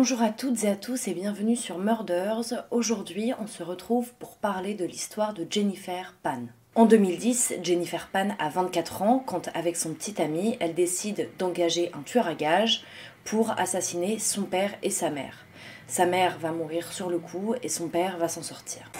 Bonjour à toutes et à tous et bienvenue sur Murders. Aujourd'hui, on se retrouve pour parler de l'histoire de Jennifer Pan. En 2010, Jennifer Pan a 24 ans quand, avec son petit ami, elle décide d'engager un tueur à gages pour assassiner son père et sa mère. Sa mère va mourir sur le coup et son père va s'en sortir.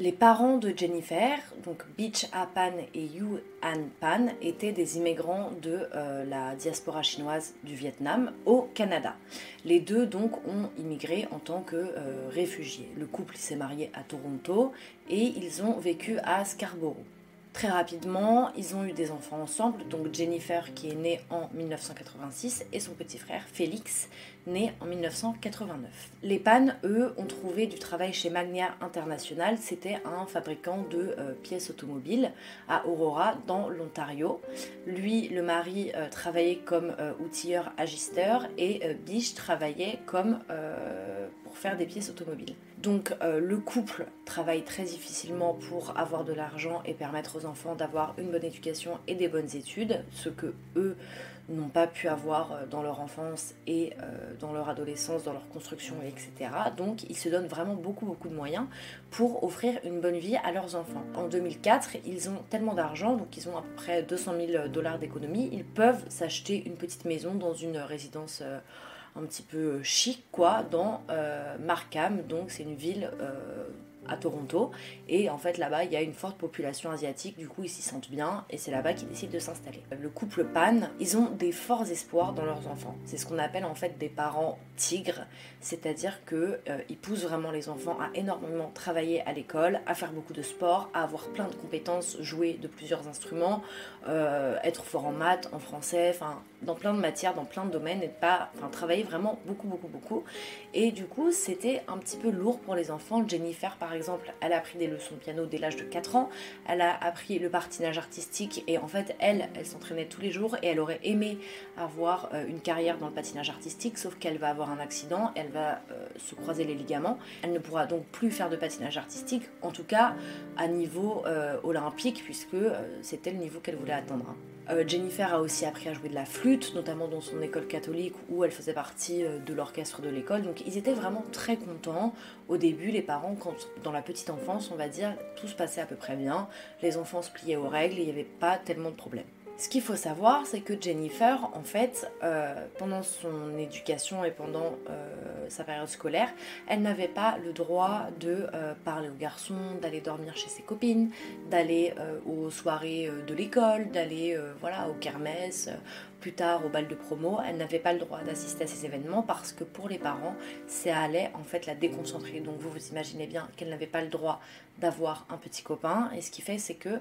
Les parents de Jennifer, donc Beach A Pan et Yu An Pan, étaient des immigrants de euh, la diaspora chinoise du Vietnam au Canada. Les deux donc ont immigré en tant que euh, réfugiés. Le couple s'est marié à Toronto et ils ont vécu à Scarborough. Très rapidement, ils ont eu des enfants ensemble, donc Jennifer qui est née en 1986 et son petit frère Félix, né en 1989. Les Pan, eux, ont trouvé du travail chez Magnia International, c'était un fabricant de euh, pièces automobiles à Aurora dans l'Ontario. Lui, le mari, euh, travaillait comme euh, outilleur agisteur et Biche travaillait comme pour faire des pièces automobiles. Donc euh, le couple travaille très difficilement pour avoir de l'argent et permettre aux enfants d'avoir une bonne éducation et des bonnes études, ce que eux n'ont pas pu avoir euh, dans leur enfance et euh, dans leur adolescence, dans leur construction, etc. Donc ils se donnent vraiment beaucoup beaucoup de moyens pour offrir une bonne vie à leurs enfants. En 2004, ils ont tellement d'argent, donc ils ont à peu près 200 000 dollars d'économie, ils peuvent s'acheter une petite maison dans une résidence un petit peu chic, quoi, dans euh, Markham. Donc, c'est une ville euh, à Toronto. Et en fait, là-bas, il y a une forte population asiatique. Du coup, ils s'y sentent bien. Et c'est là-bas qu'ils décident de s'installer. Le couple Pan, ils ont des forts espoirs dans leurs enfants. C'est ce qu'on appelle en fait des parents tigres. C'est-à-dire qu'ils euh, ils poussent vraiment les enfants à énormément travailler à l'école, à faire beaucoup de sport, à avoir plein de compétences, jouer de plusieurs instruments, euh, être fort en maths, en français, enfin, dans plein de matières, dans plein de domaines, et pas, enfin, travailler vraiment beaucoup, beaucoup, beaucoup. Et du coup, c'était un petit peu lourd pour les enfants. Jennifer, par exemple, elle a appris des leçons de piano dès l'âge de 4 ans. Elle a appris le patinage artistique et en fait, elle, elle s'entraînait tous les jours et elle aurait aimé avoir euh, une carrière dans le patinage artistique, sauf qu'elle va avoir un accident, elle va euh, se croiser les ligaments. Elle ne pourra donc plus faire de patinage artistique, en tout cas à niveau euh, olympique, puisque c'était le niveau qu'elle voulait atteindre. Jennifer a aussi appris à jouer de la flûte, notamment dans son école catholique où elle faisait partie de l'orchestre de l'école. Donc ils étaient vraiment très contents au début, les parents, quand dans la petite enfance, on va dire, tout se passait à peu près bien. Les enfants se pliaient aux règles, il n'y avait pas tellement de problèmes. Ce qu'il faut savoir, c'est que Jennifer, en fait, euh, pendant son éducation et pendant euh, sa période scolaire, elle n'avait pas le droit de euh, parler aux garçons, d'aller dormir chez ses copines, d'aller aux soirées de l'école, d'aller voilà aux kermesses, plus tard au bal de promo. Elle n'avait pas le droit d'assister à ces événements parce que pour les parents, ça allait en fait la déconcentrer. Donc vous vous imaginez bien qu'elle n'avait pas le droit d'avoir un petit copain. Et ce qui fait, c'est que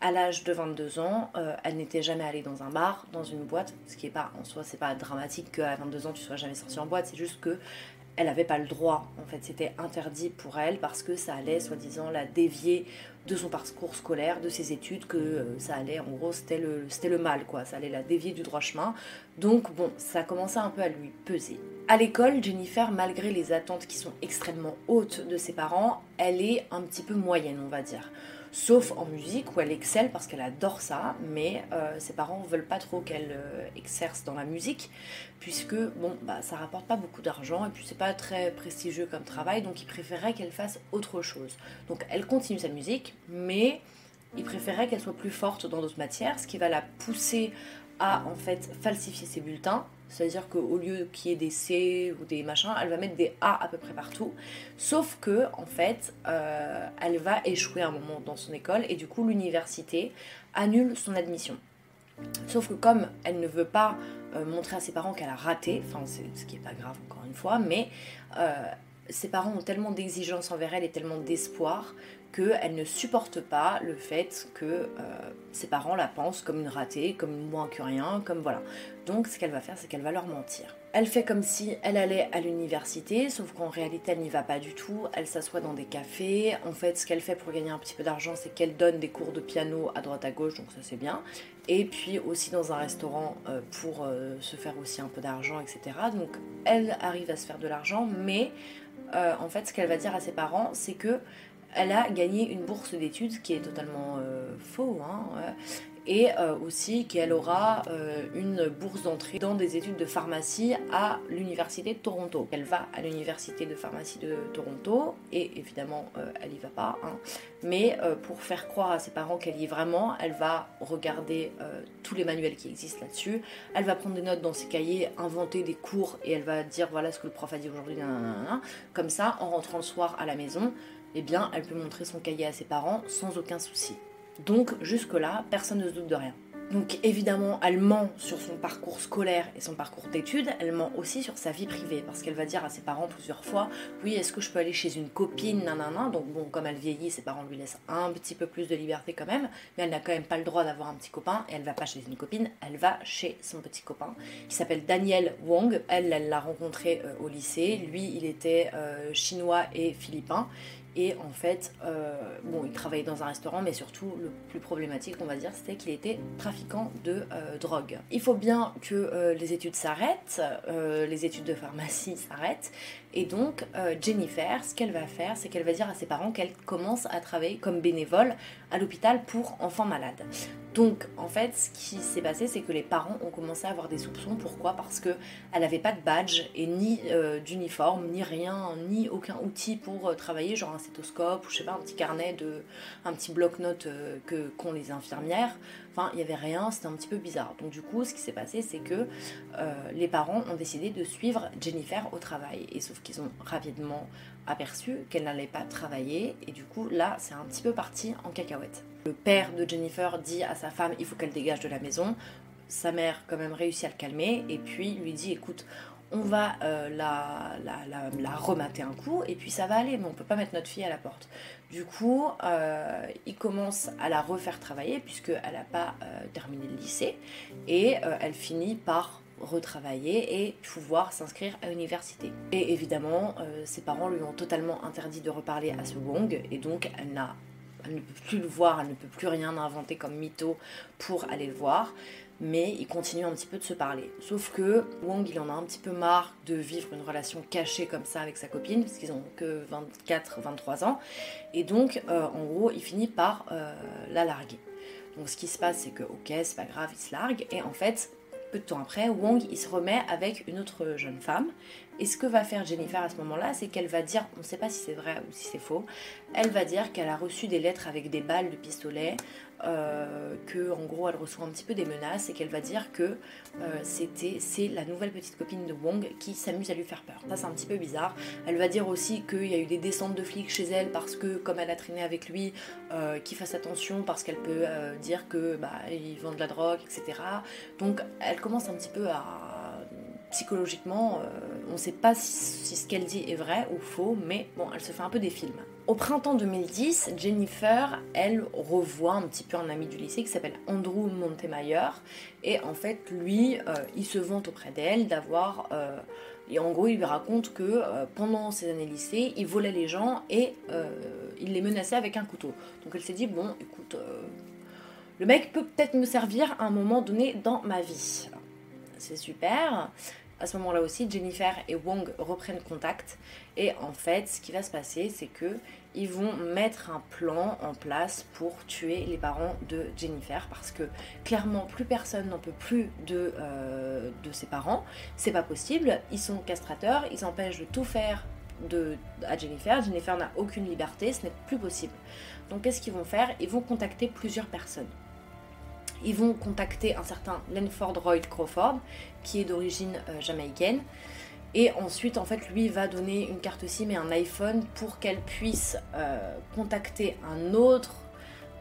à l'âge de 22 ans, euh, elle n'était jamais allée dans un bar, dans une boîte, ce qui est pas en soi, c'est pas dramatique qu'à 22 ans tu sois jamais sortie en boîte, c'est juste que elle n'avait pas le droit, en fait, c'était interdit pour elle parce que ça allait, soi-disant, la dévier de son parcours scolaire, de ses études, que euh, ça allait, en gros, c'était le, c'était le mal, quoi, ça allait la dévier du droit chemin. Donc, bon, ça commençait un peu à lui peser. À l'école, Jennifer, malgré les attentes qui sont extrêmement hautes de ses parents, elle est un petit peu moyenne, on va dire sauf en musique où elle excelle parce qu'elle adore ça, mais euh, ses parents veulent pas trop qu'elle euh, exerce dans la musique puisque bon bah ça rapporte pas beaucoup d'argent et puis c'est pas très prestigieux comme travail donc ils préféraient qu'elle fasse autre chose. Donc elle continue sa musique mais ils préféraient qu'elle soit plus forte dans d'autres matières, ce qui va la pousser à en fait falsifier ses bulletins c'est-à-dire qu'au lieu qu'il y ait des C ou des machins, elle va mettre des A à peu près partout. Sauf que, en fait, euh, elle va échouer un moment dans son école et du coup, l'université annule son admission. Sauf que comme elle ne veut pas euh, montrer à ses parents qu'elle a raté, enfin ce qui n'est pas grave encore une fois, mais euh, ses parents ont tellement d'exigences envers elle et tellement d'espoir qu'elle ne supporte pas le fait que euh, ses parents la pensent comme une ratée, comme moins que rien, comme voilà. Donc ce qu'elle va faire, c'est qu'elle va leur mentir. Elle fait comme si elle allait à l'université, sauf qu'en réalité elle n'y va pas du tout. Elle s'assoit dans des cafés. En fait, ce qu'elle fait pour gagner un petit peu d'argent, c'est qu'elle donne des cours de piano à droite à gauche, donc ça c'est bien. Et puis aussi dans un restaurant euh, pour euh, se faire aussi un peu d'argent, etc. Donc elle arrive à se faire de l'argent, mais en fait ce qu'elle va dire à ses parents, c'est que elle a gagné une bourse d'études, qui est totalement euh, faux, hein, et euh, aussi qu'elle aura euh, une bourse d'entrée dans des études de pharmacie à l'université de Toronto. Elle va à l'université de pharmacie de Toronto et évidemment euh, elle y va pas, hein. mais pour faire croire à ses parents qu'elle y est vraiment, elle va regarder tous les manuels qui existent là-dessus, elle va prendre des notes dans ses cahiers, inventer des cours et elle va dire voilà ce que le prof a dit aujourd'hui, comme ça en rentrant le soir à la maison, eh bien elle peut montrer son cahier à ses parents sans aucun souci. Donc jusque-là, personne ne se doute de rien. Donc évidemment, elle ment sur son parcours scolaire et son parcours d'études, elle ment aussi sur sa vie privée, parce qu'elle va dire à ses parents plusieurs fois, oui, est-ce que je peux aller chez une copine, nanana, donc bon, comme elle vieillit, ses parents lui laissent un petit peu plus de liberté quand même, mais elle n'a quand même pas le droit d'avoir un petit copain, et elle va pas chez une copine, elle va chez son petit copain, qui s'appelle Daniel Wong, elle, elle l'a rencontré euh, au lycée, lui, il était euh, chinois et philippin, et en fait, euh, bon, il travaillait dans un restaurant, mais surtout, le plus problématique, on va dire, c'était qu'il était trafiquant de euh, drogue. Il faut bien que euh, les études s'arrêtent, les études de pharmacie s'arrêtent, et donc, Jennifer, ce qu'elle va faire, c'est qu'elle va dire à ses parents qu'elle commence à travailler comme bénévole à l'hôpital pour enfants malades. Donc, en fait, ce qui s'est passé, c'est que les parents ont commencé à avoir des soupçons. Pourquoi? Parce qu'elle n'avait pas de badge et ni d'uniforme, ni rien, ni aucun outil pour travailler, genre un stéthoscope ou je sais pas, un petit carnet, de, un petit bloc-notes que qu'ont les infirmières. Enfin, il n'y avait rien, c'était un petit peu bizarre. Donc du coup, ce qui s'est passé, c'est que euh, les parents ont décidé de suivre Jennifer au travail. Et sauf qu'ils ont rapidement aperçu qu'elle n'allait pas travailler. Et du coup, là, c'est un petit peu parti en cacahuète. Le père de Jennifer dit à sa femme, il faut qu'elle dégage de la maison. Sa mère quand même réussit à le calmer et puis lui dit, écoute, on va euh, la, remater un coup et puis ça va aller, mais on peut pas mettre notre fille à la porte. Du coup, euh, il commence à la refaire travailler puisqu'elle n'a pas euh, terminé le lycée et elle finit par retravailler et pouvoir s'inscrire à l'université. Et évidemment, ses parents lui ont totalement interdit de reparler à ce Wong et donc elle elle ne peut plus le voir, elle ne peut plus rien inventer comme mytho pour aller le voir mais ils continuent un petit peu de se parler. Sauf que Wong, il en a un petit peu marre de vivre une relation cachée comme ça avec sa copine, parce qu'ils ont que 24-23 ans, et donc, euh, en gros, il finit par euh, la larguer. Donc, ce qui se passe, c'est que, ok, c'est pas grave, il se largue, et en fait, peu de temps après, Wong, il se remet avec une autre jeune femme, et ce que va faire Jennifer à ce moment-là, c'est qu'elle va dire, on ne sait pas si c'est vrai ou si c'est faux, elle va dire qu'elle a reçu des lettres avec des balles de pistolet, euh, que en gros elle reçoit un petit peu des menaces et qu'elle va dire que euh, c'était c'est la nouvelle petite copine de Wong qui s'amuse à lui faire peur. Ça c'est un petit peu bizarre. Elle va dire aussi qu'il y a eu des descentes de flics chez elle parce que comme elle a traîné avec lui, euh, qu'il fasse attention parce qu'elle peut dire que bah ils vendent de la drogue, etc. Donc elle commence un petit peu à psychologiquement, euh, on ne sait pas si, ce qu'elle dit est vrai ou faux, mais bon, elle se fait un peu des films. Au printemps 2010, Jennifer, elle revoit un petit peu un ami du lycée qui s'appelle Andrew Montemayor, et en fait, lui, euh, il se vante auprès d'elle d'avoir... Euh, et en gros, il lui raconte que pendant ses années lycée, il volait les gens et il les menaçait avec un couteau. Donc elle s'est dit, bon, écoute, le mec peut peut-être me servir à un moment donné dans ma vie. C'est super à ce moment-là aussi, Jennifer et Wong reprennent contact. Et en fait, ce qui va se passer, c'est que ils vont mettre un plan en place pour tuer les parents de Jennifer parce que clairement plus personne n'en peut plus de, euh, ses parents. C'est pas possible. Ils sont castrateurs, ils empêchent de tout faire à Jennifer. Jennifer n'a aucune liberté, ce n'est plus possible. Donc qu'est-ce qu'ils vont faire? Ils vont contacter plusieurs personnes ils vont contacter un certain Lenford Roy Crawford, qui est d'origine euh, jamaïcaine. Et ensuite, en fait, lui va donner une carte SIM et un iPhone pour qu'elle puisse euh, contacter un autre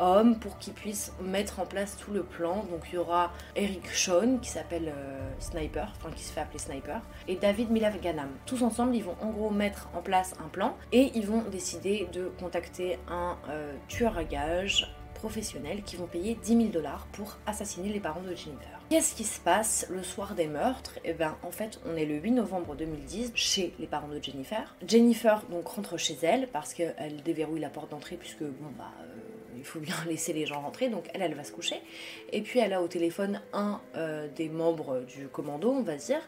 homme pour qu'il puisse mettre en place tout le plan. Donc il y aura Eric Sean qui s'appelle euh, Sniper, enfin qui se fait appeler Sniper, et David Milavganam. Tous ensemble, ils vont en gros mettre en place un plan et ils vont décider de contacter un tueur à gages professionnels qui vont payer 10 000 dollars pour assassiner les parents de Jennifer. Qu'est-ce qui se passe le soir des meurtres? Eh bien en fait on est le 8 novembre 2010 chez les parents de Jennifer. Jennifer donc rentre chez elle parce qu'elle déverrouille la porte d'entrée puisque bon bah euh, il faut bien laisser les gens rentrer donc elle elle va se coucher. Et puis elle a au téléphone un euh, des membres du commando on va dire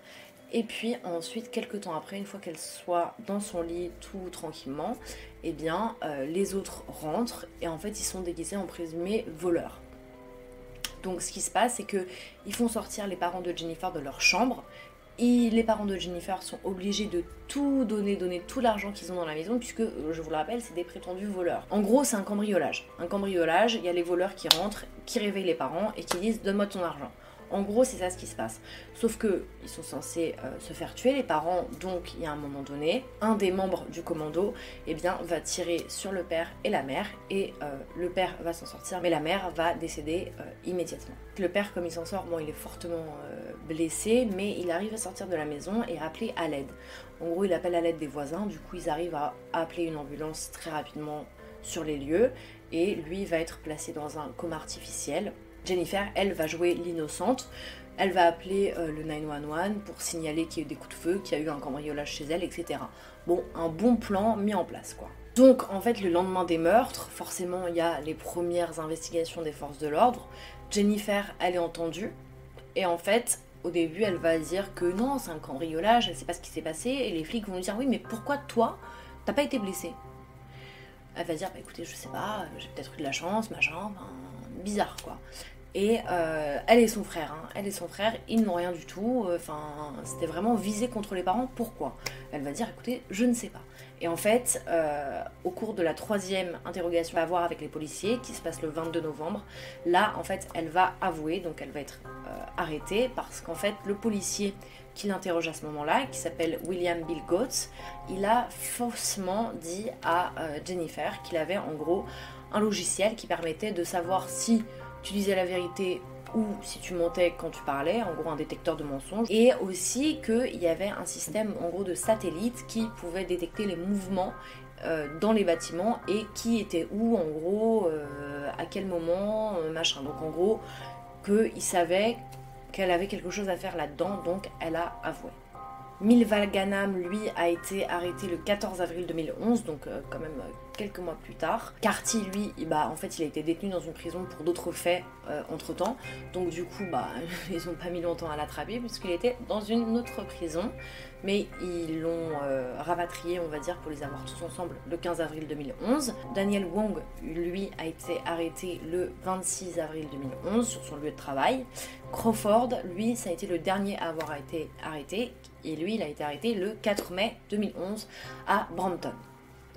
et puis ensuite, quelques temps après, une fois qu'elle soit dans son lit tout tranquillement, eh bien, euh, les autres rentrent et en fait, ils sont déguisés en présumés voleurs. Donc ce qui se passe, c'est que ils font sortir les parents de Jennifer de leur chambre. Et les parents de Jennifer sont obligés de tout donner, donner tout l'argent qu'ils ont dans la maison, puisque, euh, je vous le rappelle, c'est des prétendus voleurs. En gros, c'est un cambriolage. Un cambriolage, il y a les voleurs qui rentrent, qui réveillent les parents et qui disent Donne-moi ton argent. En gros, c'est ça ce qui se passe. Sauf que ils sont censés euh, se faire tuer, les parents. Donc, il y a un moment donné, un des membres du commando, eh bien, va tirer sur le père et la mère, et euh, le père va s'en sortir, mais la mère va décéder euh, immédiatement. Le père, comme il s'en sort, bon, il est fortement blessé, mais il arrive à sortir de la maison et appeler à l'aide. En gros, il appelle à l'aide des voisins. Du coup, ils arrivent à appeler une ambulance très rapidement sur les lieux, et lui va être placé dans un coma artificiel Jennifer, elle, va jouer l'innocente. Elle va appeler euh, le 911 pour signaler qu'il y a eu des coups de feu, qu'il y a eu un cambriolage chez elle, etc. Bon, un bon plan mis en place, quoi. Donc, en fait, le lendemain des meurtres, forcément, il y a les premières investigations des forces de l'ordre. Jennifer, elle est entendue. Et en fait, au début, elle va dire que non, c'est un cambriolage, elle sait pas ce qui s'est passé. Et les flics vont lui dire Oui, mais pourquoi toi, t'as pas été blessé Elle va dire Bah écoutez, je sais pas, j'ai peut-être eu de la chance, machin, bizarre quoi. Et euh, elle et son frère, hein. elle et son frère, ils n'ont rien du tout. Euh, enfin, c'était vraiment visé contre les parents. Pourquoi? Elle va dire, écoutez, je ne sais pas. Et en fait, euh, au cours de la troisième interrogation à voir avec les policiers, qui se passe le 22 novembre, là, en fait, elle va avouer, donc elle va être arrêtée, parce qu'en fait, le policier qui l'interroge à ce moment-là, qui s'appelle William Bill Goetz, il a faussement dit à Jennifer qu'il avait en gros un logiciel qui permettait de savoir si tu disais la vérité ou si tu mentais quand tu parlais, en gros un détecteur de mensonges, et aussi qu'il y avait un système en gros de satellite qui pouvait détecter les mouvements euh, dans les bâtiments et qui était où en gros, euh, à quel moment, euh, machin. Donc en gros, qu'il savait qu'elle avait quelque chose à faire là-dedans, donc elle a avoué. Milva Ganam, lui, a été arrêté le 14 avril 2011, donc quand même quelques mois plus tard. Carty, lui, bah, en fait, il a été détenu dans une prison pour d'autres faits euh, entre temps. Donc, du coup, bah, ils n'ont pas mis longtemps à l'attraper puisqu'il était dans une autre prison. Mais ils l'ont euh, rapatrié, on va dire, pour les avoir tous ensemble le 15 avril 2011. Daniel Wong, lui, a été arrêté le 26 avril 2011 sur son lieu de travail. Crawford, lui, ça a été le dernier à avoir été arrêté. Et lui, il a été arrêté le 4 mai 2011 à Brampton.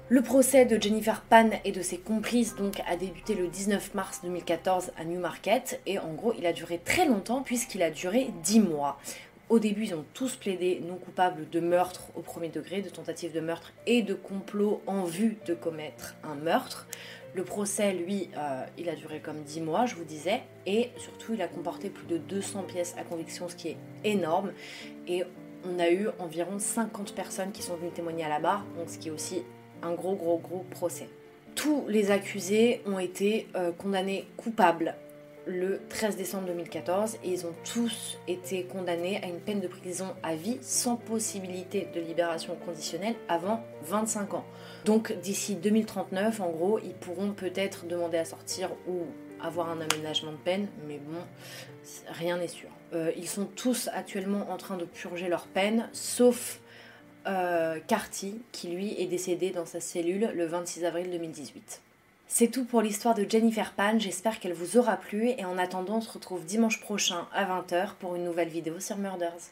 Le procès de Jennifer Pan et de ses complices donc a débuté le 19 mars 2014 à Newmarket et en gros il a duré très longtemps puisqu'il a duré 10 mois. Au début, ils ont tous plaidé non coupables de meurtre au premier degré, de tentative de meurtre et de complot en vue de commettre un meurtre. Le procès, lui, euh, il a duré comme 10 mois, je vous disais, et surtout, il a comporté plus de 200 pièces à conviction, ce qui est énorme. Et on a eu environ 50 personnes qui sont venues témoigner à la barre, donc ce qui est aussi un gros gros gros procès. Tous les accusés ont été euh, condamnés coupables le 13 décembre 2014 et ils ont tous été condamnés à une peine de prison à vie sans possibilité de libération conditionnelle avant 25 ans. Donc d'ici 2039, en gros, ils pourront peut-être demander à sortir ou avoir un aménagement de peine, mais bon, rien n'est sûr. Euh, ils sont tous actuellement en train de purger leur peine, sauf euh, Carty, qui lui est décédé dans sa cellule le 26 avril 2018. C'est tout pour l'histoire de Jennifer Pan, j'espère qu'elle vous aura plu et en attendant on se retrouve dimanche prochain à 20h pour une nouvelle vidéo sur Murders.